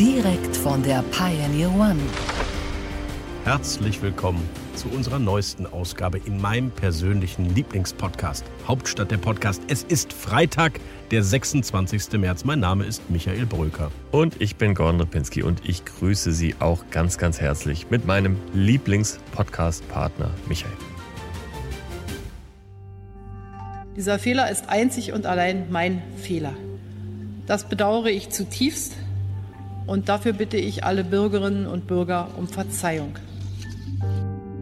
Direkt von der Pioneer One. Herzlich willkommen zu unserer neuesten Ausgabe in meinem persönlichen Lieblingspodcast, Hauptstadt der Podcast. Es ist Freitag, der 26. März. Mein Name ist Michael Bröker. Und ich bin Gordon Ripinski und ich grüße Sie auch ganz, ganz herzlich mit meinem Lieblingspodcast-Partner Michael. Dieser Fehler ist einzig und allein mein Fehler. Das bedauere ich zutiefst und dafür bitte ich alle Bürgerinnen und Bürger um Verzeihung.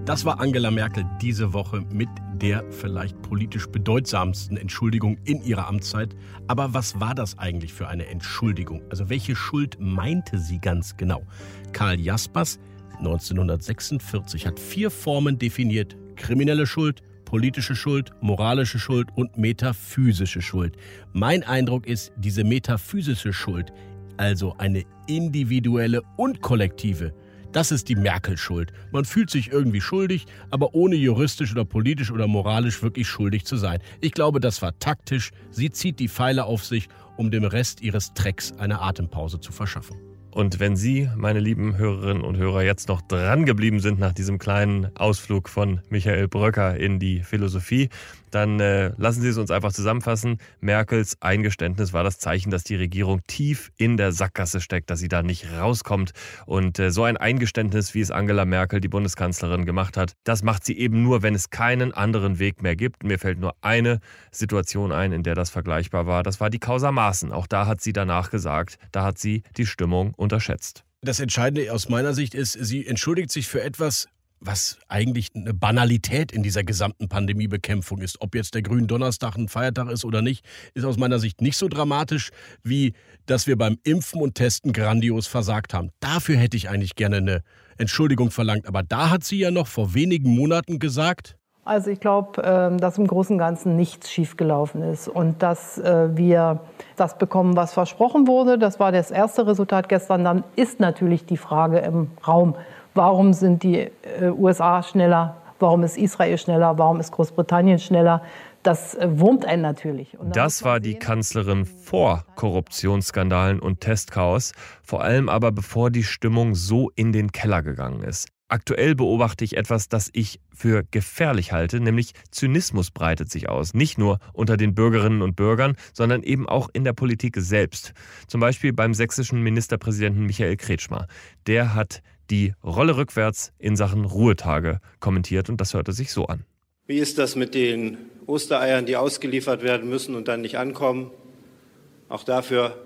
Das war Angela Merkel diese Woche mit der vielleicht politisch bedeutsamsten Entschuldigung in ihrer Amtszeit. Aber was war das eigentlich für eine Entschuldigung? Also welche Schuld meinte sie ganz genau? Karl Jaspers 1946 hat vier Formen definiert. Kriminelle Schuld, politische Schuld, moralische Schuld und metaphysische Schuld. Mein Eindruck ist, diese metaphysische Schuld, also eine individuelle und kollektive, das ist die Merkel-Schuld. Man fühlt sich irgendwie schuldig, aber ohne juristisch oder politisch oder moralisch wirklich schuldig zu sein. Ich glaube, das war taktisch. Sie zieht die Pfeile auf sich, um dem Rest ihres Trecks eine Atempause zu verschaffen. Und wenn Sie, meine lieben Hörerinnen und Hörer, jetzt noch dran geblieben sind nach diesem kleinen Ausflug von Michael Bröcker in die Philosophie, dann äh, lassen Sie es uns einfach zusammenfassen. Merkels Eingeständnis war das Zeichen, dass die Regierung tief in der Sackgasse steckt, dass sie da nicht rauskommt. Und äh, so ein Eingeständnis, wie es Angela Merkel, die Bundeskanzlerin, gemacht hat, das macht sie eben nur, wenn es keinen anderen Weg mehr gibt. Mir fällt nur eine Situation ein, in der das vergleichbar war. Das war die Causa Maaßen. Auch da hat sie danach gesagt, da hat sie die Stimmung unterschätzt. Das Entscheidende aus meiner Sicht ist, sie entschuldigt sich für etwas, was eigentlich eine Banalität in dieser gesamten Pandemiebekämpfung ist. Ob jetzt der Gründonnerstag ein Feiertag ist oder nicht, ist aus meiner Sicht nicht so dramatisch, wie dass wir beim Impfen und Testen grandios versagt haben. Dafür hätte ich eigentlich gerne eine Entschuldigung verlangt. Aber da hat sie ja noch vor wenigen Monaten gesagt, also ich glaube, ähm, dass im Großen und Ganzen nichts schiefgelaufen ist und dass äh, wir das bekommen, was versprochen wurde. Das war das erste Resultat gestern. Dann ist natürlich die Frage im Raum, Warum sind die äh, USA schneller? Warum ist Israel schneller? Warum ist Großbritannien schneller? Das äh, wurmt einen natürlich. Das war die Kanzlerin vor Korruptionsskandalen und Testchaos, vor allem aber bevor die Stimmung so in den Keller gegangen ist. Aktuell beobachte ich etwas, das ich für gefährlich halte, nämlich Zynismus breitet sich aus. Nicht nur unter den Bürgerinnen und Bürgern, sondern eben auch in der Politik selbst. Zum Beispiel beim sächsischen Ministerpräsidenten Michael Kretschmer. Der hat die Rolle rückwärts in Sachen Ruhetage kommentiert und das hörte sich so an. Wie ist das mit den Ostereiern, die ausgeliefert werden müssen und dann nicht ankommen? Auch dafür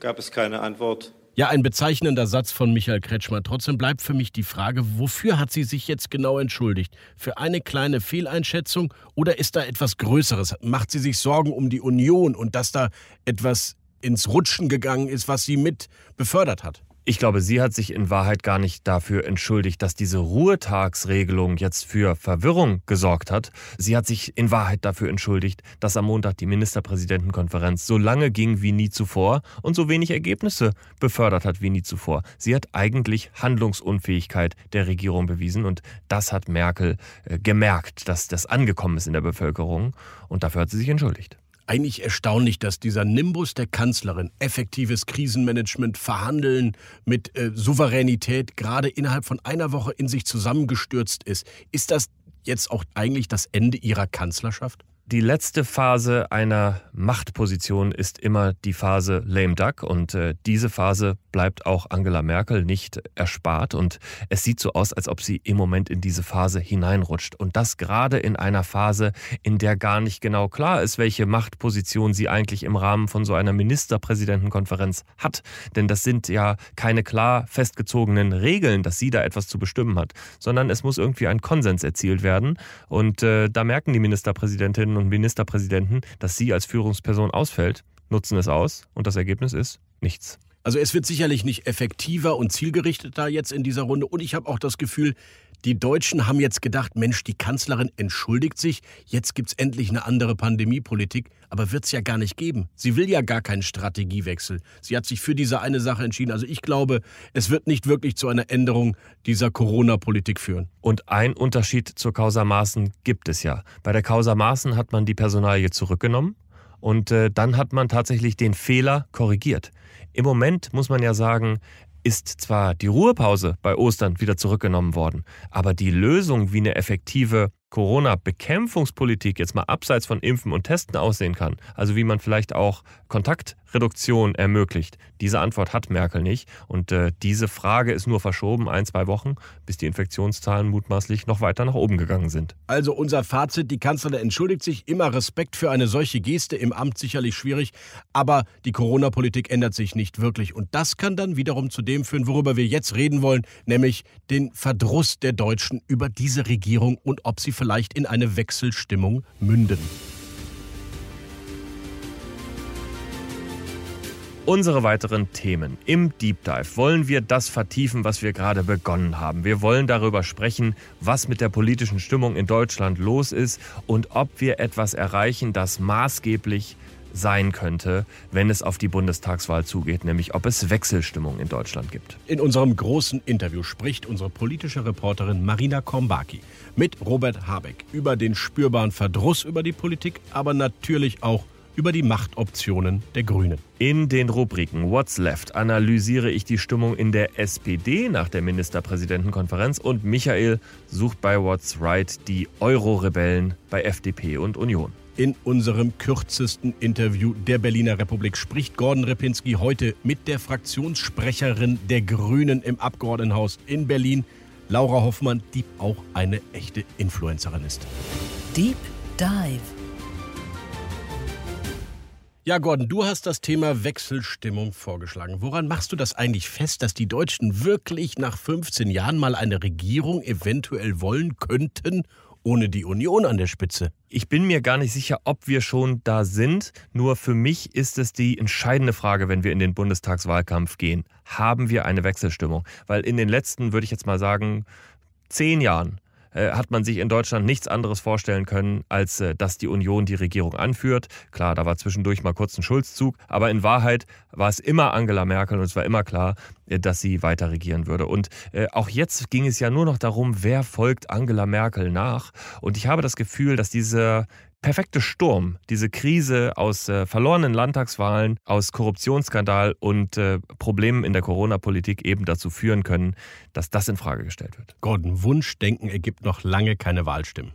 gab es keine Antwort. Ja, ein bezeichnender Satz von Michael Kretschmer. Trotzdem bleibt für mich die Frage, wofür hat sie sich jetzt genau entschuldigt? Für eine kleine Fehleinschätzung oder ist da etwas Größeres? Macht sie sich Sorgen um die Union und dass da etwas ins Rutschen gegangen ist, was sie mit befördert hat? Ich glaube, sie hat sich in Wahrheit gar nicht dafür entschuldigt, dass diese Ruhetagsregelung jetzt für Verwirrung gesorgt hat. Sie hat sich in Wahrheit dafür entschuldigt, dass am Montag die Ministerpräsidentenkonferenz so lange ging wie nie zuvor und so wenig Ergebnisse befördert hat wie nie zuvor. Sie hat eigentlich Handlungsunfähigkeit der Regierung bewiesen und das hat Merkel äh, gemerkt, dass das angekommen ist in der Bevölkerung und dafür hat sie sich entschuldigt eigentlich erstaunlich, dass dieser Nimbus der Kanzlerin, effektives Krisenmanagement, Verhandeln mit äh, Souveränität, gerade innerhalb von einer Woche in sich zusammengestürzt ist. Ist das jetzt auch eigentlich das Ende ihrer Kanzlerschaft? Die letzte Phase einer Machtposition ist immer die Phase lame duck und äh, diese Phase bleibt auch Angela Merkel nicht erspart. Und es sieht so aus, als ob sie im Moment in diese Phase hineinrutscht. Und das gerade in einer Phase, in der gar nicht genau klar ist, welche Machtposition sie eigentlich im Rahmen von so einer Ministerpräsidentenkonferenz hat, denn das sind ja keine klar festgezogenen Regeln, dass sie da etwas zu bestimmen hat, sondern es muss irgendwie ein Konsens erzielt werden. Und äh, da merken die Ministerpräsidentinnen und Ministerpräsidenten, dass sie als Führungsperson ausfällt, nutzen es aus. Und das Ergebnis ist nichts. Also es wird sicherlich nicht effektiver und zielgerichteter jetzt in dieser Runde. Und ich habe auch das Gefühl, die Deutschen haben jetzt gedacht, Mensch, die Kanzlerin entschuldigt sich, jetzt gibt's endlich eine andere Pandemiepolitik, aber wird's ja gar nicht geben. Sie will ja gar keinen Strategiewechsel. Sie hat sich für diese eine Sache entschieden. Also ich glaube, es wird nicht wirklich zu einer Änderung dieser Corona-Politik führen. Und ein Unterschied zur Causa Maaßen gibt es ja. Bei der Causa Maaßen hat man die Personalie zurückgenommen und äh, dann hat man tatsächlich den Fehler korrigiert. Im Moment muss man ja sagen, ist zwar die Ruhepause bei Ostern wieder zurückgenommen worden, aber die Lösung, wie eine effektive Corona-Bekämpfungspolitik jetzt mal abseits von Impfen und Testen aussehen kann, also wie man vielleicht auch Kontaktreduktion ermöglicht, diese Antwort hat Merkel nicht. Und äh, diese Frage ist nur verschoben, ein, zwei Wochen, bis die Infektionszahlen mutmaßlich noch weiter nach oben gegangen sind. Also unser Fazit, die Kanzlerin entschuldigt sich, immer Respekt für eine solche Geste im Amt sicherlich schwierig, aber die Corona-Politik ändert sich nicht wirklich. Und das kann dann wiederum zu dem führen, worüber wir jetzt reden wollen, nämlich den Verdruss der Deutschen über diese Regierung und ob sie vielleicht in eine Wechselstimmung münden. Unsere weiteren Themen. Im Deep Dive wollen wir das vertiefen, was wir gerade begonnen haben. Wir wollen darüber sprechen, was mit der politischen Stimmung in Deutschland los ist und ob wir etwas erreichen, das maßgeblich sein könnte, wenn es auf die Bundestagswahl zugeht, nämlich ob es Wechselstimmung in Deutschland gibt. In unserem großen Interview spricht unsere politische Reporterin Marina Kombaki mit Robert Habeck über den spürbaren Verdruss über die Politik, aber natürlich auch über die Machtoptionen der Grünen. In den Rubriken What's Left analysiere ich die Stimmung in der SPD nach der Ministerpräsidentenkonferenz und Michael sucht bei What's Right die Euro-Rebellen bei FDP und Union. In unserem kürzesten Interview der Berliner Republik spricht Gordon Repinski heute mit der Fraktionssprecherin der Grünen im Abgeordnetenhaus in Berlin, Laura Hoffmann, die auch eine echte Influencerin ist. Deep Dive. Ja, Gordon, du hast das Thema Wechselstimmung vorgeschlagen. Woran machst du das eigentlich fest, dass die Deutschen wirklich nach 15 Jahren mal eine Regierung eventuell wollen könnten, ohne die Union an der Spitze? Ich bin mir gar nicht sicher, ob wir schon da sind. Nur für mich ist es die entscheidende Frage, wenn wir in den Bundestagswahlkampf gehen. Haben wir eine Wechselstimmung? Weil in den letzten, würde ich jetzt mal sagen, zehn Jahren hat man sich in Deutschland nichts anderes vorstellen können, als äh, dass die Union die Regierung anführt. Klar, da war zwischendurch mal kurz ein Schulzzug, aber in Wahrheit war es immer Angela Merkel und es war immer klar, äh, dass sie weiter regieren würde. Und auch jetzt ging es ja nur noch darum, wer folgt Angela Merkel nach. Und ich habe das Gefühl, dass diese perfekte Sturm, diese Krise aus äh, verlorenen Landtagswahlen, aus Korruptionsskandal und äh, Problemen in der Corona-Politik eben dazu führen können, dass das in Frage gestellt wird. Gordon, Wunschdenken ergibt noch lange keine Wahlstimmen.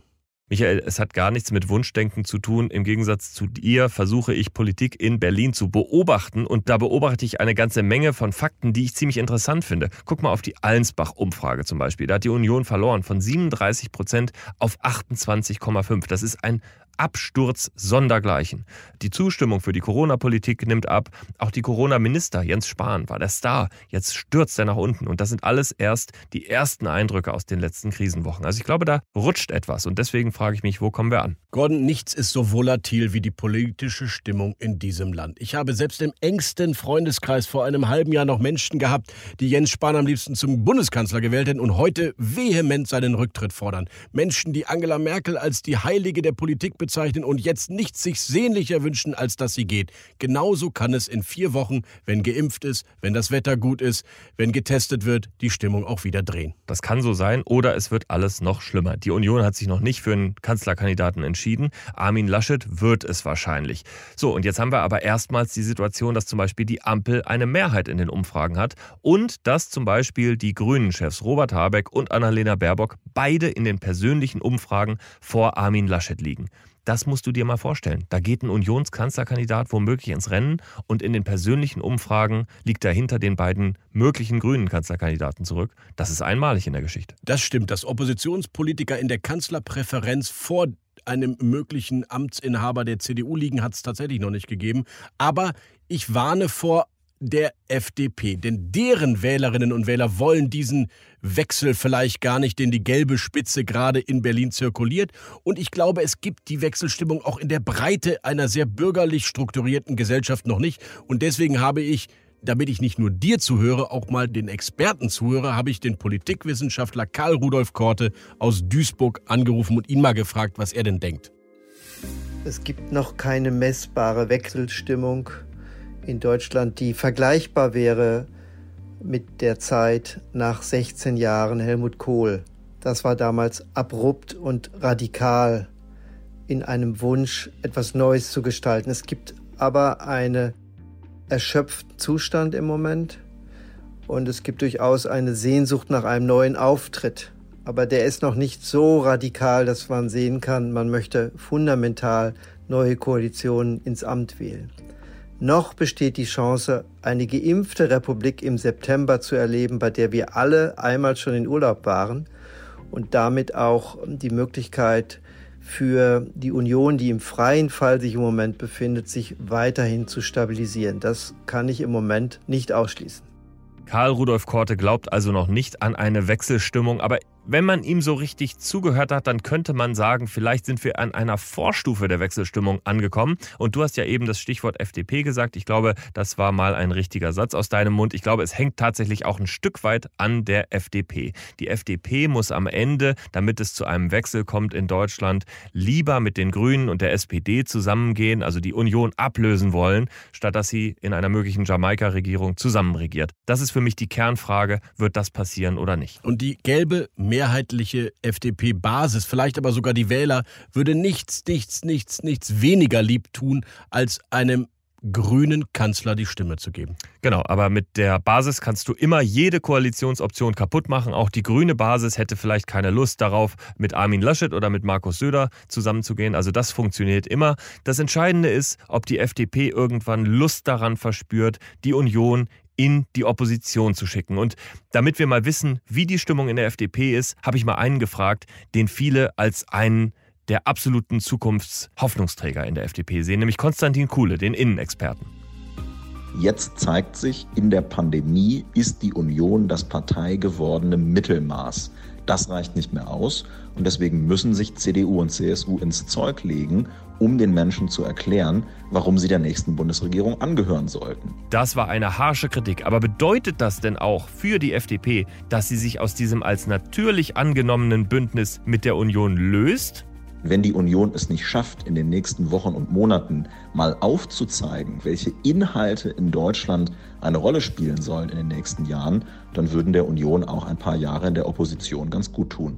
Michael, es hat gar nichts mit Wunschdenken zu tun. Im Gegensatz zu dir versuche ich Politik in Berlin zu beobachten und da beobachte ich eine ganze Menge von Fakten, die ich ziemlich interessant finde. Guck mal auf die Allensbach-Umfrage zum Beispiel. Da hat die Union verloren von 37 Prozent auf 28,5. Das ist ein Absturz sondergleichen. Die Zustimmung für die Corona-Politik nimmt ab. Auch die Corona-Minister, Jens Spahn, war der Star. Jetzt stürzt er nach unten. Und das sind alles erst die ersten Eindrücke aus den letzten Krisenwochen. Also ich glaube, da rutscht etwas. Und deswegen frage ich mich, wo kommen wir an? Gordon, nichts ist so volatil wie die politische Stimmung in diesem Land. Ich habe selbst im engsten Freundeskreis vor einem halben Jahr noch Menschen gehabt, die Jens Spahn am liebsten zum Bundeskanzler gewählt hätten und heute vehement seinen Rücktritt fordern. Menschen, die Angela Merkel als die Heilige der Politik bezeichnen und jetzt nichts sich sehnlicher wünschen, als dass sie geht. Genauso kann es in vier Wochen, wenn geimpft ist, wenn das Wetter gut ist, wenn getestet wird, die Stimmung auch wieder drehen. Das kann so sein oder es wird alles noch schlimmer. Die Union hat sich noch nicht für einen Kanzlerkandidaten entschieden. Armin Laschet wird es wahrscheinlich. So, und jetzt haben wir aber erstmals die Situation, dass zum Beispiel die Ampel eine Mehrheit in den Umfragen hat und dass zum Beispiel die Grünen-Chefs Robert Habeck und Annalena Baerbock beide in den persönlichen Umfragen vor Armin Laschet liegen. Das musst du dir mal vorstellen. Da geht ein Unionskanzlerkandidat womöglich ins Rennen und in den persönlichen Umfragen liegt er hinter den beiden möglichen grünen Kanzlerkandidaten zurück. Das ist einmalig in der Geschichte. Das stimmt, dass Oppositionspolitiker in der Kanzlerpräferenz vor einem möglichen Amtsinhaber der CDU liegen, hat es tatsächlich noch nicht gegeben. Aber ich warne vor der FDP. Denn deren Wählerinnen und Wähler wollen diesen Wechsel vielleicht gar nicht, den die gelbe Spitze gerade in Berlin zirkuliert. Und ich glaube, es gibt die Wechselstimmung auch in der Breite einer sehr bürgerlich strukturierten Gesellschaft noch nicht. Und deswegen habe ich damit ich nicht nur dir zuhöre, auch mal den Experten zuhöre, habe ich den Politikwissenschaftler Karl Rudolf Korte aus Duisburg angerufen und ihn mal gefragt, was er denn denkt. Es gibt noch keine messbare Wechselstimmung in Deutschland, die vergleichbar wäre mit der Zeit nach 16 Jahren Helmut Kohl. Das war damals abrupt und radikal in einem Wunsch, etwas Neues zu gestalten. Es gibt aber einen erschöpften Zustand im Moment und es gibt durchaus eine Sehnsucht nach einem neuen Auftritt. Aber der ist noch nicht so radikal, dass man sehen kann, man möchte fundamental neue Koalitionen ins Amt wählen. Noch besteht die Chance, eine geimpfte Republik im September zu erleben, bei der wir alle einmal schon in Urlaub waren und damit auch die Möglichkeit für die Union, die im freien Fall sich im Moment befindet, sich weiterhin zu stabilisieren. Das kann ich im Moment nicht ausschließen. Karl Rudolf Korte glaubt also noch nicht an eine Wechselstimmung, aber wenn man ihm so richtig zugehört hat, dann könnte man sagen, vielleicht sind wir an einer Vorstufe der Wechselstimmung angekommen. Und du hast ja eben das Stichwort FDP gesagt. Ich glaube, das war mal ein richtiger Satz aus deinem Mund. Ich glaube, es hängt tatsächlich auch ein Stück weit an der FDP. Die FDP muss am Ende, damit es zu einem Wechsel kommt in Deutschland, lieber mit den Grünen und der SPD zusammengehen, also die Union ablösen wollen, statt dass sie in einer möglichen Jamaika-Regierung zusammenregiert. Das ist für mich die Kernfrage, wird das passieren oder nicht? Und die gelbe mehrheitliche FDP-Basis, vielleicht aber sogar die Wähler, würde nichts, nichts, nichts, nichts weniger lieb tun, als einem grünen Kanzler die Stimme zu geben. Genau, aber mit der Basis kannst du immer jede Koalitionsoption kaputt machen. Auch die grüne Basis hätte vielleicht keine Lust darauf, mit Armin Laschet oder mit Markus Söder zusammenzugehen. Also das funktioniert immer. Das Entscheidende ist, ob die FDP irgendwann Lust daran verspürt, die Union in die Opposition zu schicken. Und damit wir mal wissen, wie die Stimmung in der FDP ist, habe ich mal einen gefragt, den viele als einen der absoluten Zukunftshoffnungsträger in der FDP sehen, nämlich Konstantin Kuhle, den Innenexperten. Jetzt zeigt sich, in der Pandemie ist die Union das parteigewordene Mittelmaß. Das reicht nicht mehr aus und deswegen müssen sich CDU und CSU ins Zeug legen, um den Menschen zu erklären, warum sie der nächsten Bundesregierung angehören sollten. Das war eine harsche Kritik, aber bedeutet das denn auch für die FDP, dass sie sich aus diesem als natürlich angenommenen Bündnis mit der Union löst? Wenn die Union es nicht schafft, in den nächsten Wochen und Monaten mal aufzuzeigen, welche Inhalte in Deutschland eine Rolle spielen sollen in den nächsten Jahren, dann würden der Union auch ein paar Jahre in der Opposition ganz gut tun.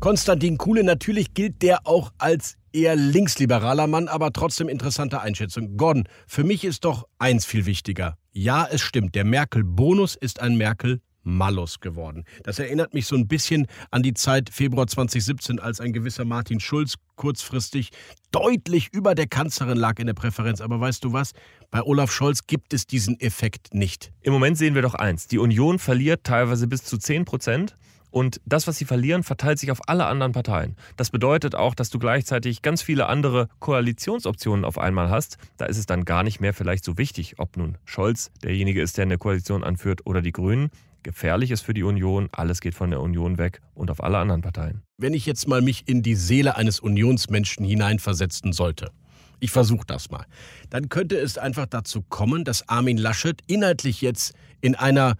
Konstantin Kuhle, natürlich gilt der auch als eher linksliberaler Mann, aber trotzdem interessante Einschätzung. Gordon, für mich ist doch eins viel wichtiger. Ja, es stimmt, der Merkel-Bonus ist ein Merkel Malus geworden. Das erinnert mich so ein bisschen an die Zeit Februar 2017, als ein gewisser Martin Schulz kurzfristig deutlich über der Kanzlerin lag in der Präferenz. Aber weißt du was? Bei Olaf Scholz gibt es diesen Effekt nicht. Im Moment sehen wir doch eins. Die Union verliert teilweise bis zu 10 Prozent. Und das, was sie verlieren, verteilt sich auf alle anderen Parteien. Das bedeutet auch, dass du gleichzeitig ganz viele andere Koalitionsoptionen auf einmal hast. Da ist es dann gar nicht mehr vielleicht so wichtig, ob nun Scholz derjenige ist, der eine Koalition anführt oder die Grünen. Gefährlich ist für die Union, alles geht von der Union weg und auf alle anderen Parteien. Wenn ich jetzt mal mich in die Seele eines Unionsmenschen hineinversetzen sollte, ich versuche das mal, dann könnte es einfach dazu kommen, dass Armin Laschet inhaltlich jetzt in einer,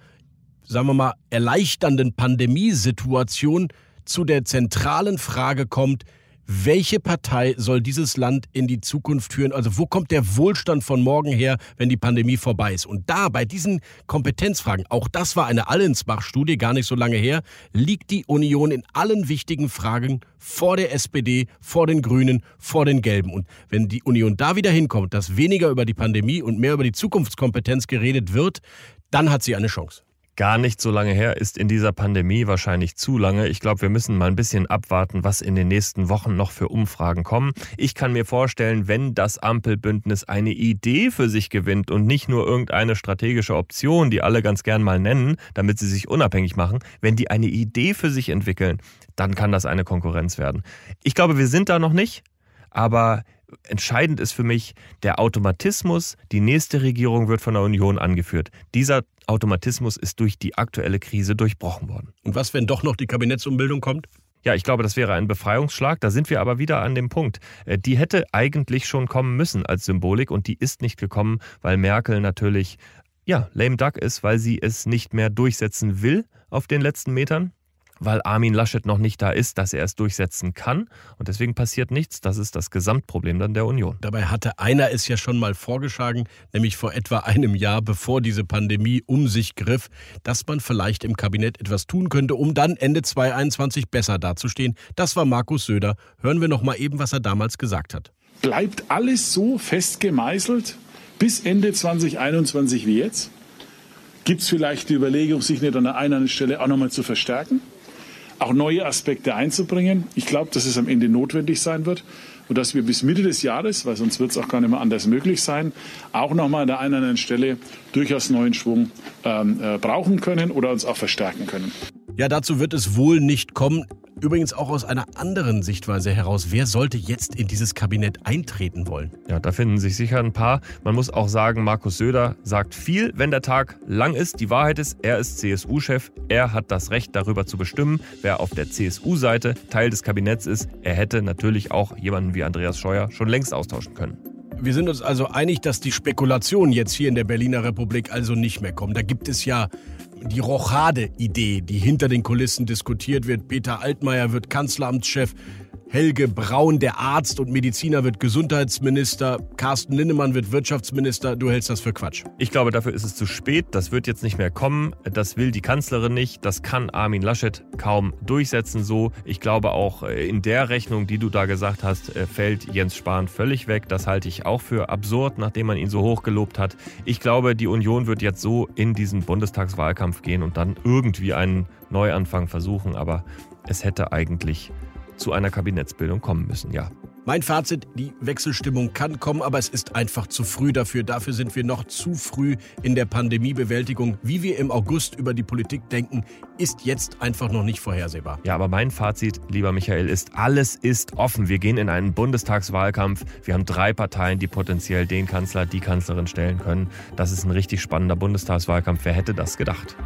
sagen wir mal, erleichternden Pandemiesituation zu der zentralen Frage kommt, welche Partei soll dieses Land in die Zukunft führen? Also wo kommt der Wohlstand von morgen her, wenn die Pandemie vorbei ist? Und da bei diesen Kompetenzfragen, auch das war eine Allensbach-Studie, gar nicht so lange her, liegt die Union in allen wichtigen Fragen vor der SPD, vor den Grünen, vor den Gelben. Und wenn die Union da wieder hinkommt, dass weniger über die Pandemie und mehr über die Zukunftskompetenz geredet wird, dann hat sie eine Chance gar nicht so lange her ist in dieser Pandemie, wahrscheinlich zu lange. Ich glaube, wir müssen mal ein bisschen abwarten, was in den nächsten Wochen noch für Umfragen kommen. Ich kann mir vorstellen, wenn das Ampelbündnis eine Idee für sich gewinnt und nicht nur irgendeine strategische Option, die alle ganz gern mal nennen, damit sie sich unabhängig machen, wenn die eine Idee für sich entwickeln, dann kann das eine Konkurrenz werden. Ich glaube, wir sind da noch nicht, aber entscheidend ist für mich der Automatismus, die nächste Regierung wird von der Union angeführt. Dieser Automatismus ist durch die aktuelle Krise durchbrochen worden. Und was, wenn doch noch die Kabinettsumbildung kommt? Ja, ich glaube, das wäre ein Befreiungsschlag. Da sind wir aber wieder an dem Punkt. Äh, die hätte eigentlich schon kommen müssen als Symbolik und die ist nicht gekommen, weil Merkel natürlich ja, lame duck ist, weil sie es nicht mehr durchsetzen will auf den letzten Metern weil Armin Laschet noch nicht da ist, dass er es durchsetzen kann. Und deswegen passiert nichts. Das ist das Gesamtproblem dann der Union. Dabei hatte einer es ja schon mal vorgeschlagen, nämlich vor etwa einem Jahr, bevor diese Pandemie um sich griff, dass man vielleicht im Kabinett etwas tun könnte, um dann Ende 2021 besser dazustehen. Das war Markus Söder. Hören wir noch mal eben, was er damals gesagt hat. Bleibt alles so fest gemeißelt bis Ende 2021 wie jetzt? Gibt es vielleicht die Überlegung, sich nicht an der einen Stelle auch nochmal zu verstärken? Auch neue Aspekte einzubringen. Ich glaube, dass es am Ende notwendig sein wird und dass wir bis Mitte des Jahres, weil sonst wird es auch gar nicht mehr anders möglich sein, auch nochmal an der einen oder anderen Stelle durchaus neuen Schwung ähm, äh, brauchen können oder uns auch verstärken können. Ja, dazu wird es wohl nicht kommen. Übrigens auch aus einer anderen Sichtweise heraus. Wer sollte jetzt in dieses Kabinett eintreten wollen? Ja, da finden sich sicher ein paar. Man muss auch sagen, Markus Söder sagt viel, wenn der Tag lang ist. Die Wahrheit ist, er ist CSU-Chef. Er hat das Recht, darüber zu bestimmen, wer auf der CSU-Seite Teil des Kabinetts ist. Er hätte natürlich auch jemanden wie Andreas Scheuer schon längst austauschen können. Wir sind uns also einig, dass die Spekulationen jetzt hier in der Berliner Republik also nicht mehr kommen. Da gibt es ja die Rochade-Idee, die hinter den Kulissen diskutiert wird. Peter Altmaier wird Kanzleramtschef. Helge Braun, der Arzt und Mediziner, wird Gesundheitsminister. Carsten Linnemann wird Wirtschaftsminister. Du hältst das für Quatsch. Ich glaube, dafür ist es zu spät. Das wird jetzt nicht mehr kommen. Das will die Kanzlerin nicht. Das kann Armin Laschet kaum durchsetzen so. Ich glaube auch äh, in der Rechnung, die du da gesagt hast, äh, fällt Jens Spahn völlig weg. Das halte ich auch für absurd, nachdem man ihn so hoch gelobt hat. Ich glaube, die Union wird jetzt so in diesen Bundestagswahlkampf gehen und dann irgendwie einen Neuanfang versuchen. Aber es hätte eigentlich zu einer Kabinettsbildung kommen müssen, ja. Mein Fazit, die Wechselstimmung kann kommen, aber es ist einfach zu früh dafür. Dafür sind wir noch zu früh in der Pandemiebewältigung. Wie wir im August über die Politik denken, ist jetzt einfach noch nicht vorhersehbar. Ja, aber mein Fazit, lieber Michael, ist, alles ist offen. Wir gehen in einen Bundestagswahlkampf. Wir haben drei Parteien, die potenziell den Kanzler, die Kanzlerin stellen können. Das ist ein richtig spannender Bundestagswahlkampf. Wer hätte das gedacht?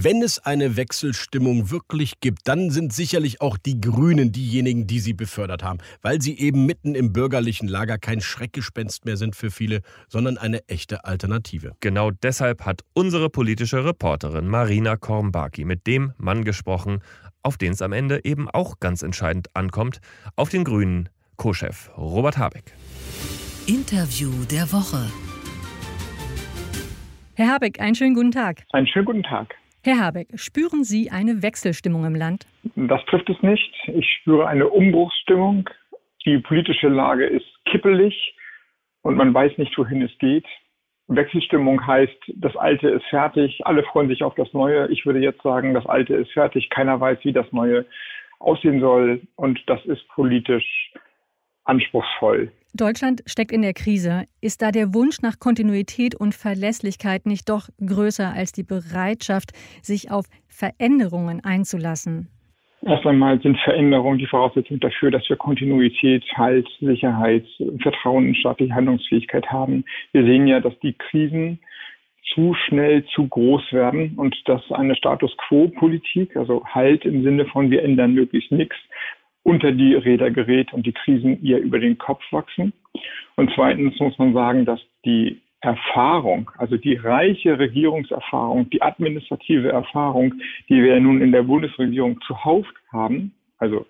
Wenn es eine Wechselstimmung wirklich gibt, dann sind sicherlich auch die Grünen diejenigen, die sie befördert haben, weil sie eben mitten im bürgerlichen Lager kein Schreckgespenst mehr sind für viele, sondern eine echte Alternative. Genau deshalb hat unsere politische Reporterin Marina Kornbaki mit dem Mann gesprochen, auf den es am Ende eben auch ganz entscheidend ankommt, auf den Grünen Co-Chef Robert Habeck. Interview der Woche. Herr Habeck, einen schönen guten Tag. Einen schönen guten Tag. Herr Habeck, spüren Sie eine Wechselstimmung im Land? Das trifft es nicht. Ich spüre eine Umbruchsstimmung. Die politische Lage ist kippelig und man weiß nicht, wohin es geht. Wechselstimmung heißt, das Alte ist fertig, alle freuen sich auf das Neue. Ich würde jetzt sagen, das Alte ist fertig, keiner weiß, wie das Neue aussehen soll und das ist politisch anspruchsvoll. Deutschland steckt in der Krise. Ist da der Wunsch nach Kontinuität und Verlässlichkeit nicht doch größer als die Bereitschaft, sich auf Veränderungen einzulassen? Erst einmal sind Veränderungen die Voraussetzung dafür, dass wir Kontinuität, Halt, Sicherheit, Vertrauen in staatliche Handlungsfähigkeit haben. Wir sehen ja, dass die Krisen zu schnell zu groß werden und dass eine Status quo-Politik, also Halt im Sinne von wir ändern möglichst nichts, unter die Räder gerät und die Krisen ihr über den Kopf wachsen. Und zweitens muss man sagen, dass die Erfahrung, also die reiche Regierungserfahrung, die administrative Erfahrung, die wir nun in der Bundesregierung zuhauf haben, also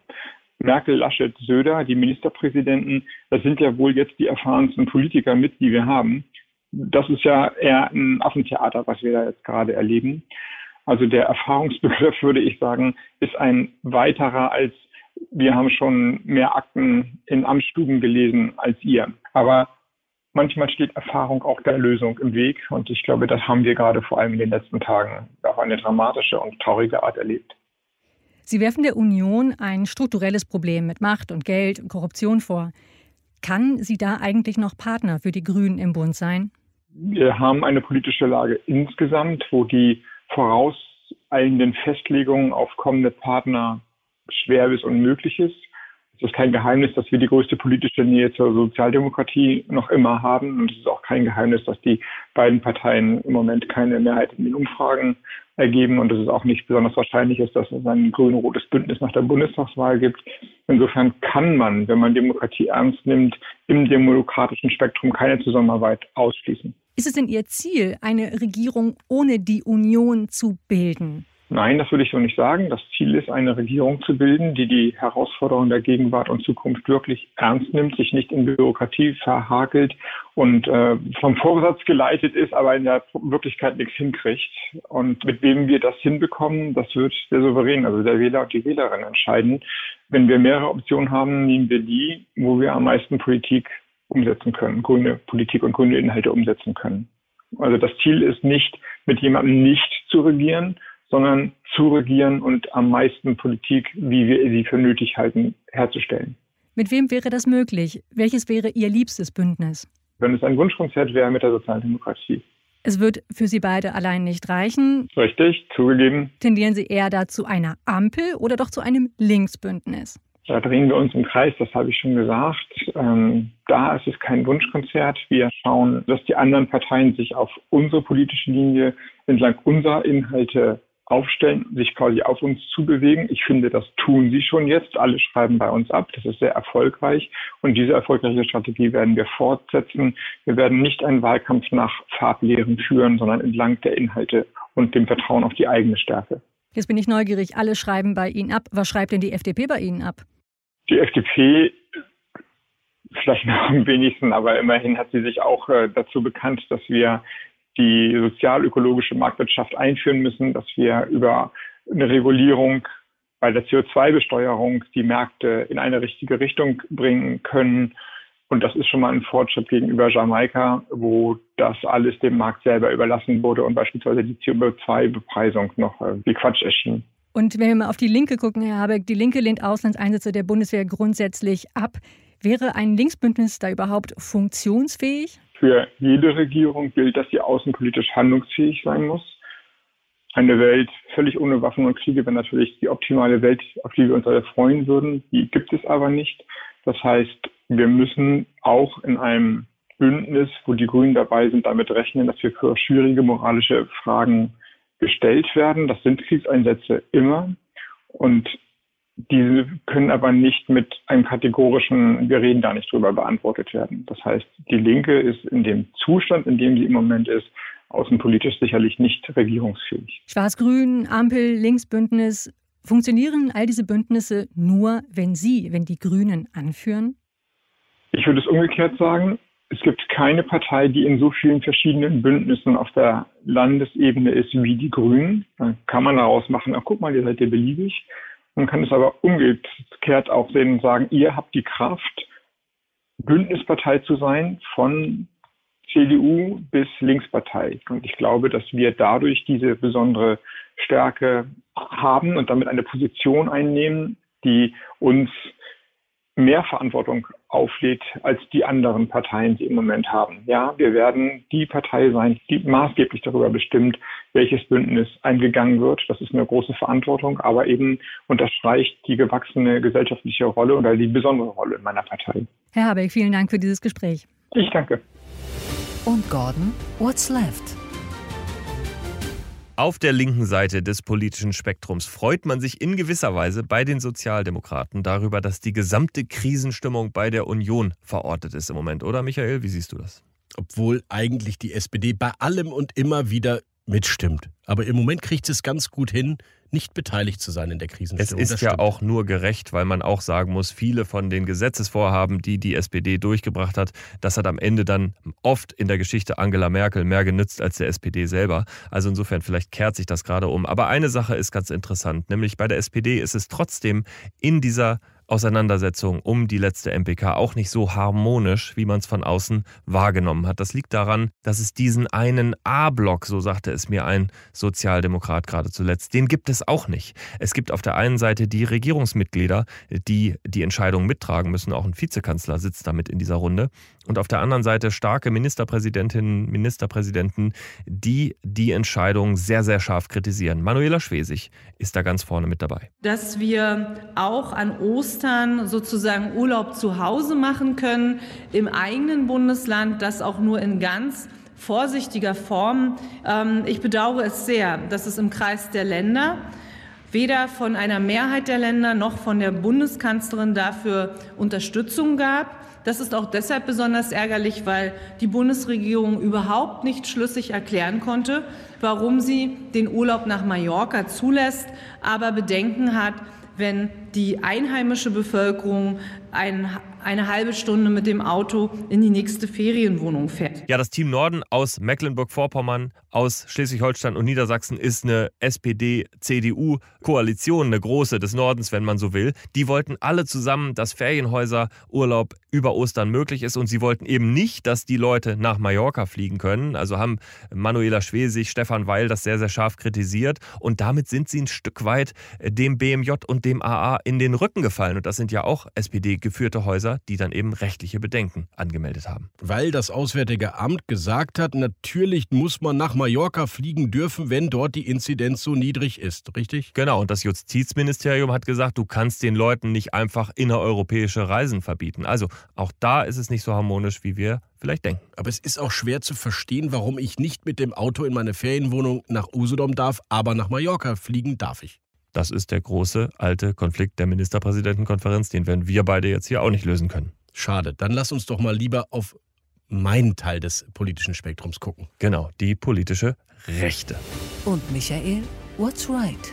Merkel, Laschet, Söder, die Ministerpräsidenten, das sind ja wohl jetzt die erfahrensten Politiker mit, die wir haben. Das ist ja eher ein Affentheater, was wir da jetzt gerade erleben. Also der Erfahrungsbegriff, würde ich sagen, ist ein weiterer als wir haben schon mehr Akten in Amtsstuben gelesen als ihr. Aber manchmal steht Erfahrung auch der Lösung im Weg. Und ich glaube, das haben wir gerade vor allem in den letzten Tagen auf eine dramatische und traurige Art erlebt. Sie werfen der Union ein strukturelles Problem mit Macht und Geld und Korruption vor. Kann sie da eigentlich noch Partner für die Grünen im Bund sein? Wir haben eine politische Lage insgesamt, wo die vorauseilenden Festlegungen auf kommende Partner schwer bis unmöglich ist. Es ist kein Geheimnis, dass wir die größte politische Nähe zur Sozialdemokratie noch immer haben. Und es ist auch kein Geheimnis, dass die beiden Parteien im Moment keine Mehrheit in den Umfragen ergeben und dass es auch nicht besonders wahrscheinlich ist, dass es ein grün-rotes Bündnis nach der Bundestagswahl gibt. Insofern kann man, wenn man Demokratie ernst nimmt, im demokratischen Spektrum keine Zusammenarbeit ausschließen. Ist es denn Ihr Ziel, eine Regierung ohne die Union zu bilden? Nein, das würde ich so nicht sagen. Das Ziel ist, eine Regierung zu bilden, die die Herausforderungen der Gegenwart und Zukunft wirklich ernst nimmt, sich nicht in Bürokratie verhakelt und äh, vom Vorsatz geleitet ist, aber in der Wirklichkeit nichts hinkriegt. Und mit wem wir das hinbekommen, das wird der Souverän, also der Wähler und die Wählerin entscheiden. Wenn wir mehrere Optionen haben, nehmen wir die, wo wir am meisten Politik umsetzen können, grüne Politik und grüne Inhalte umsetzen können. Also das Ziel ist nicht, mit jemandem nicht zu regieren, sondern zu regieren und am meisten Politik, wie wir sie für nötig halten, herzustellen. Mit wem wäre das möglich? Welches wäre Ihr liebstes Bündnis? Wenn es ein Wunschkonzert wäre mit der Sozialdemokratie. Es wird für Sie beide allein nicht reichen. Richtig, zugegeben. Tendieren Sie eher dazu einer Ampel oder doch zu einem Linksbündnis? Da drehen wir uns im Kreis, das habe ich schon gesagt. Ähm, da ist es kein Wunschkonzert. Wir schauen, dass die anderen Parteien sich auf unsere politische Linie entlang unserer Inhalte aufstellen, sich quasi auf uns zu bewegen. Ich finde, das tun sie schon jetzt. Alle schreiben bei uns ab. Das ist sehr erfolgreich. Und diese erfolgreiche Strategie werden wir fortsetzen. Wir werden nicht einen Wahlkampf nach Farblehren führen, sondern entlang der Inhalte und dem Vertrauen auf die eigene Stärke. Jetzt bin ich neugierig. Alle schreiben bei Ihnen ab. Was schreibt denn die FDP bei Ihnen ab? Die FDP vielleicht noch am wenigsten, aber immerhin hat sie sich auch äh, dazu bekannt, dass wir die sozialökologische Marktwirtschaft einführen müssen, dass wir über eine Regulierung bei der CO2-Besteuerung die Märkte in eine richtige Richtung bringen können. Und das ist schon mal ein Fortschritt gegenüber Jamaika, wo das alles dem Markt selber überlassen wurde und beispielsweise die CO2-Bepreisung noch äh, wie Quatsch erschien. Und wenn wir mal auf die Linke gucken, Herr Habeck, die Linke lehnt Auslandseinsätze der Bundeswehr grundsätzlich ab. Wäre ein Linksbündnis da überhaupt funktionsfähig? Für jede Regierung gilt, dass sie außenpolitisch handlungsfähig sein muss. Eine Welt völlig ohne Waffen und Kriege wäre natürlich die optimale Welt, auf die wir uns alle freuen würden. Die gibt es aber nicht. Das heißt, wir müssen auch in einem Bündnis, wo die Grünen dabei sind, damit rechnen, dass wir für schwierige moralische Fragen gestellt werden. Das sind Kriegseinsätze immer. Und diese können aber nicht mit einem kategorischen, wir reden da nicht drüber, beantwortet werden. Das heißt, die Linke ist in dem Zustand, in dem sie im Moment ist, außenpolitisch sicherlich nicht regierungsfähig. Schwarz-Grün, Ampel, Linksbündnis, funktionieren all diese Bündnisse nur, wenn Sie, wenn die Grünen anführen? Ich würde es umgekehrt sagen. Es gibt keine Partei, die in so vielen verschiedenen Bündnissen auf der Landesebene ist wie die Grünen. Dann kann man daraus machen, ach guck mal, ihr seid ja beliebig. Man kann es aber umgekehrt auch sehen und sagen, ihr habt die Kraft, Bündnispartei zu sein von CDU bis Linkspartei. Und ich glaube, dass wir dadurch diese besondere Stärke haben und damit eine Position einnehmen, die uns mehr Verantwortung auflädt als die anderen Parteien, die im Moment haben. Ja, wir werden die Partei sein, die maßgeblich darüber bestimmt, welches Bündnis eingegangen wird. Das ist eine große Verantwortung, aber eben unterstreicht die gewachsene gesellschaftliche Rolle oder die besondere Rolle in meiner Partei. Herr Habeck, vielen Dank für dieses Gespräch. Ich danke. Und Gordon, what's left? Auf der linken Seite des politischen Spektrums freut man sich in gewisser Weise bei den Sozialdemokraten darüber, dass die gesamte Krisenstimmung bei der Union verortet ist im Moment, oder Michael? Wie siehst du das? Obwohl eigentlich die SPD bei allem und immer wieder mitstimmt. Aber im Moment kriegt es ganz gut hin, nicht beteiligt zu sein in der Krisenstimmung. Es ist ja auch nur gerecht, weil man auch sagen muss, viele von den Gesetzesvorhaben, die die SPD durchgebracht hat, das hat am Ende dann oft in der Geschichte Angela Merkel mehr genützt als der SPD selber. Also insofern, vielleicht kehrt sich das gerade um. Aber eine Sache ist ganz interessant, nämlich bei der SPD ist es trotzdem in dieser Auseinandersetzung um die letzte MPK auch nicht so harmonisch, wie man es von außen wahrgenommen hat. Das liegt daran, dass es diesen einen A-Block, so sagte es mir ein Sozialdemokrat gerade zuletzt, den gibt es auch nicht. Es gibt auf der einen Seite die Regierungsmitglieder, die die Entscheidung mittragen müssen. Auch ein Vizekanzler sitzt damit in dieser Runde. Und auf der anderen Seite starke Ministerpräsidentinnen, Ministerpräsidenten, die die Entscheidung sehr, sehr scharf kritisieren. Manuela Schwesig ist da ganz vorne mit dabei. Dass wir auch an Ostern sozusagen Urlaub zu Hause machen können, im eigenen Bundesland, das auch nur in ganz vorsichtiger Form. Ähm, ich bedauere es sehr, dass es im Kreis der Länder weder von einer Mehrheit der Länder noch von der Bundeskanzlerin dafür Unterstützung gab. Das ist auch deshalb besonders ärgerlich, weil die Bundesregierung überhaupt nicht schlüssig erklären konnte, warum sie den Urlaub nach Mallorca zulässt, aber Bedenken hat, wenn die einheimische Bevölkerung ein eine halbe Stunde mit dem Auto in die nächste Ferienwohnung fährt. Ja, das Team Norden aus Mecklenburg-Vorpommern, aus Schleswig-Holstein und Niedersachsen ist eine SPD-CDU-Koalition, eine große des Nordens, wenn man so will. Die wollten alle zusammen, dass Ferienhäuserurlaub über Ostern möglich ist und sie wollten eben nicht, dass die Leute nach Mallorca fliegen können. Also haben Manuela Schwesig, Stefan Weil das sehr, sehr scharf kritisiert und damit sind sie ein Stück weit dem BMJ und dem AA in den Rücken gefallen. Und das sind ja auch SPD-geführte Häuser Häuser, die dann eben rechtliche Bedenken angemeldet haben. Weil das Auswärtige Amt gesagt hat, natürlich muss man nach Mallorca fliegen dürfen, wenn dort die Inzidenz so niedrig ist, richtig? Genau, und das Justizministerium hat gesagt, du kannst den Leuten nicht einfach innereuropäische Reisen verbieten. Also auch da ist es nicht so harmonisch, wie wir vielleicht denken. Aber es ist auch schwer zu verstehen, warum ich nicht mit dem Auto in meine Ferienwohnung nach Usedom darf, aber nach Mallorca fliegen darf ich. Das ist der große alte Konflikt der Ministerpräsidentenkonferenz, den werden wir beide jetzt hier auch nicht lösen können. Schade, dann lass uns doch mal lieber auf meinen Teil des politischen Spektrums gucken. Genau, die politische Rechte. Und Michael, what's right?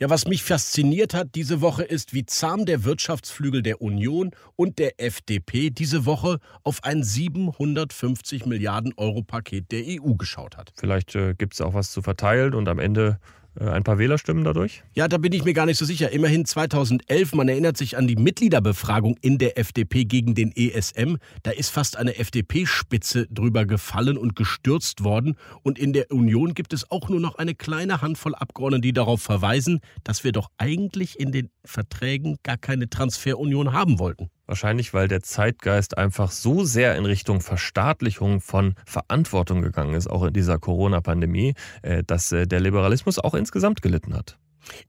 Ja, was mich fasziniert hat diese Woche ist, wie zahm der Wirtschaftsflügel der Union und der FDP diese Woche auf ein 750 Milliarden Euro Paket der EU geschaut hat. Vielleicht äh, gibt es auch was zu verteilen und am Ende ein paar Wählerstimmen dadurch? Ja, da bin ich mir gar nicht so sicher. Immerhin 2011, man erinnert sich an die Mitgliederbefragung in der FDP gegen den ESM. Da ist fast eine FDP-Spitze drüber gefallen und gestürzt worden. Und in der Union gibt es auch nur noch eine kleine Handvoll Abgeordneten, die darauf verweisen, dass wir doch eigentlich in den Verträgen gar keine Transferunion haben wollten. Wahrscheinlich, weil der Zeitgeist einfach so sehr in Richtung Verstaatlichung von Verantwortung gegangen ist, auch in dieser Corona-Pandemie, äh, dass äh, der Liberalismus auch insgesamt gelitten hat.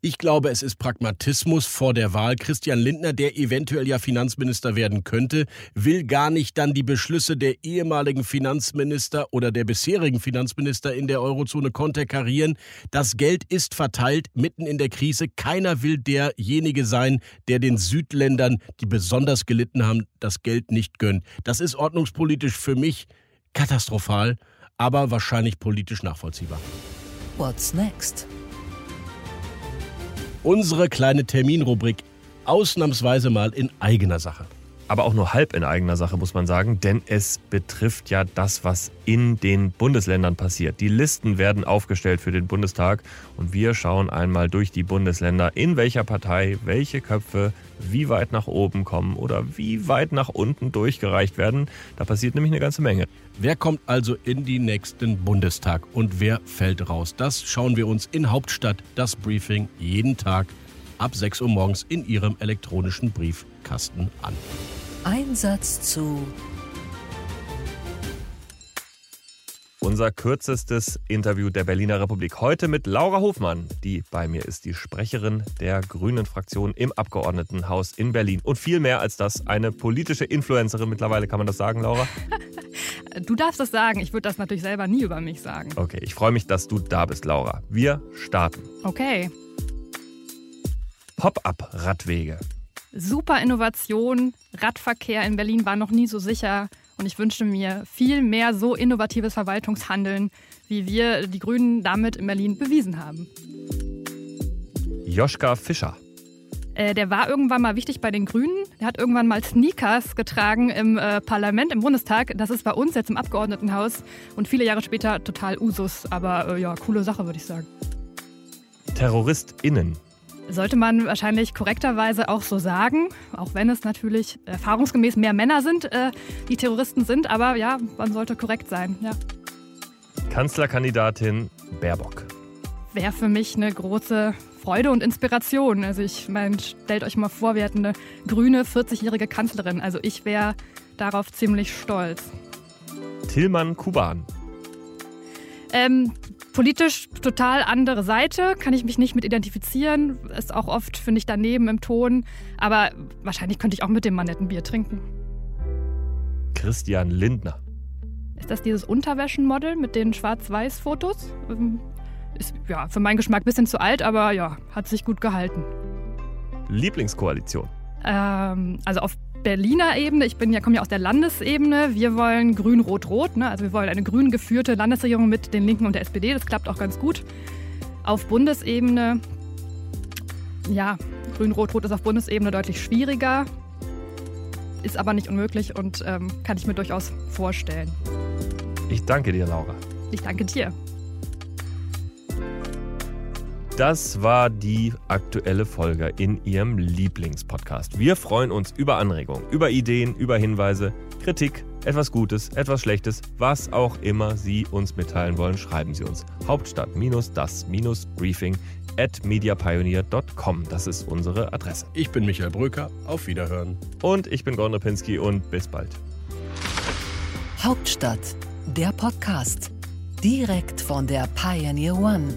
Ich glaube, es ist Pragmatismus vor der Wahl. Christian Lindner, der eventuell ja Finanzminister werden könnte, will gar nicht dann die Beschlüsse der ehemaligen Finanzminister oder der bisherigen Finanzminister in der Eurozone konterkarieren. Das Geld ist verteilt mitten in der Krise. Keiner will derjenige sein, der den Südländern, die besonders gelitten haben, das Geld nicht gönnt. Das ist ordnungspolitisch für mich katastrophal, aber wahrscheinlich politisch nachvollziehbar. What's next? Unsere kleine Terminrubrik ausnahmsweise mal in eigener Sache. Aber auch nur halb in eigener Sache, muss man sagen, denn es betrifft ja das, was in den Bundesländern passiert. Die Listen werden aufgestellt für den Bundestag und wir schauen einmal durch die Bundesländer, in welcher Partei welche Köpfe wie weit nach oben kommen oder wie weit nach unten durchgereicht werden. Da passiert nämlich eine ganze Menge. Wer kommt also in die nächsten Bundestag und wer fällt raus? Das schauen wir uns in Hauptstadt das Briefing jeden Tag ab 6 Uhr morgens in Ihrem elektronischen Briefkasten an. Einsatz zu unser kürzestes Interview der Berliner Republik. Heute mit Laura Hofmann, die bei mir ist, die Sprecherin der Grünen Fraktion im Abgeordnetenhaus in Berlin. Und viel mehr als das, eine politische Influencerin mittlerweile, kann man das sagen, Laura? Du darfst das sagen. Ich würde das natürlich selber nie über mich sagen. Okay, ich freue mich, dass du da bist, Laura. Wir starten. Okay. Pop-up-Radwege. Super Innovation. Radverkehr in Berlin war noch nie so sicher. Und ich wünsche mir viel mehr so innovatives Verwaltungshandeln, wie wir die Grünen damit in Berlin bewiesen haben. Joschka Fischer. Äh, der war irgendwann mal wichtig bei den Grünen. Der hat irgendwann mal Sneakers getragen im äh, Parlament, im Bundestag. Das ist bei uns jetzt im Abgeordnetenhaus und viele Jahre später total Usus. Aber äh, ja, coole Sache, würde ich sagen. TerroristInnen. Sollte man wahrscheinlich korrekterweise auch so sagen, auch wenn es natürlich erfahrungsgemäß mehr Männer sind, äh, die Terroristen sind. Aber ja, man sollte korrekt sein. Ja. Kanzlerkandidatin Baerbock. Wäre für mich eine große Freude und Inspiration. Also ich meine, stellt euch mal vor, wir hätten eine grüne 40-jährige Kanzlerin. Also ich wäre darauf ziemlich stolz. Tillmann Kuban. Ähm, politisch total andere Seite, kann ich mich nicht mit identifizieren. Ist auch oft, finde ich, daneben im Ton. Aber wahrscheinlich könnte ich auch mit dem Mann netten Bier trinken. Christian Lindner. Ist das dieses Unterwäschenmodel mit den Schwarz-Weiß-Fotos? Ähm, ist ja für meinen Geschmack ein bisschen zu alt, aber ja, hat sich gut gehalten. Lieblingskoalition? Ähm, also auf Berliner Ebene, ich bin ja, komme ja aus der Landesebene, wir wollen grün-rot-rot, ne? also wir wollen eine grün geführte Landesregierung mit den Linken und der SPD, das klappt auch ganz gut. Auf Bundesebene, ja, grün-rot-rot ist auf Bundesebene deutlich schwieriger, ist aber nicht unmöglich und ähm, kann ich mir durchaus vorstellen. Ich danke dir, Laura. Ich danke dir. Das war die aktuelle Folge in Ihrem Lieblingspodcast. Wir freuen uns über Anregungen, über Ideen, über Hinweise, Kritik, etwas Gutes, etwas Schlechtes, was auch immer Sie uns mitteilen wollen, schreiben Sie uns. Hauptstadt-das-Briefing at mediapioneer.com. Das ist unsere Adresse. Ich bin Michael Bröker. Auf Wiederhören. Und ich bin Gordon Pinski und bis bald. Hauptstadt, der Podcast. Direkt von der Pioneer One.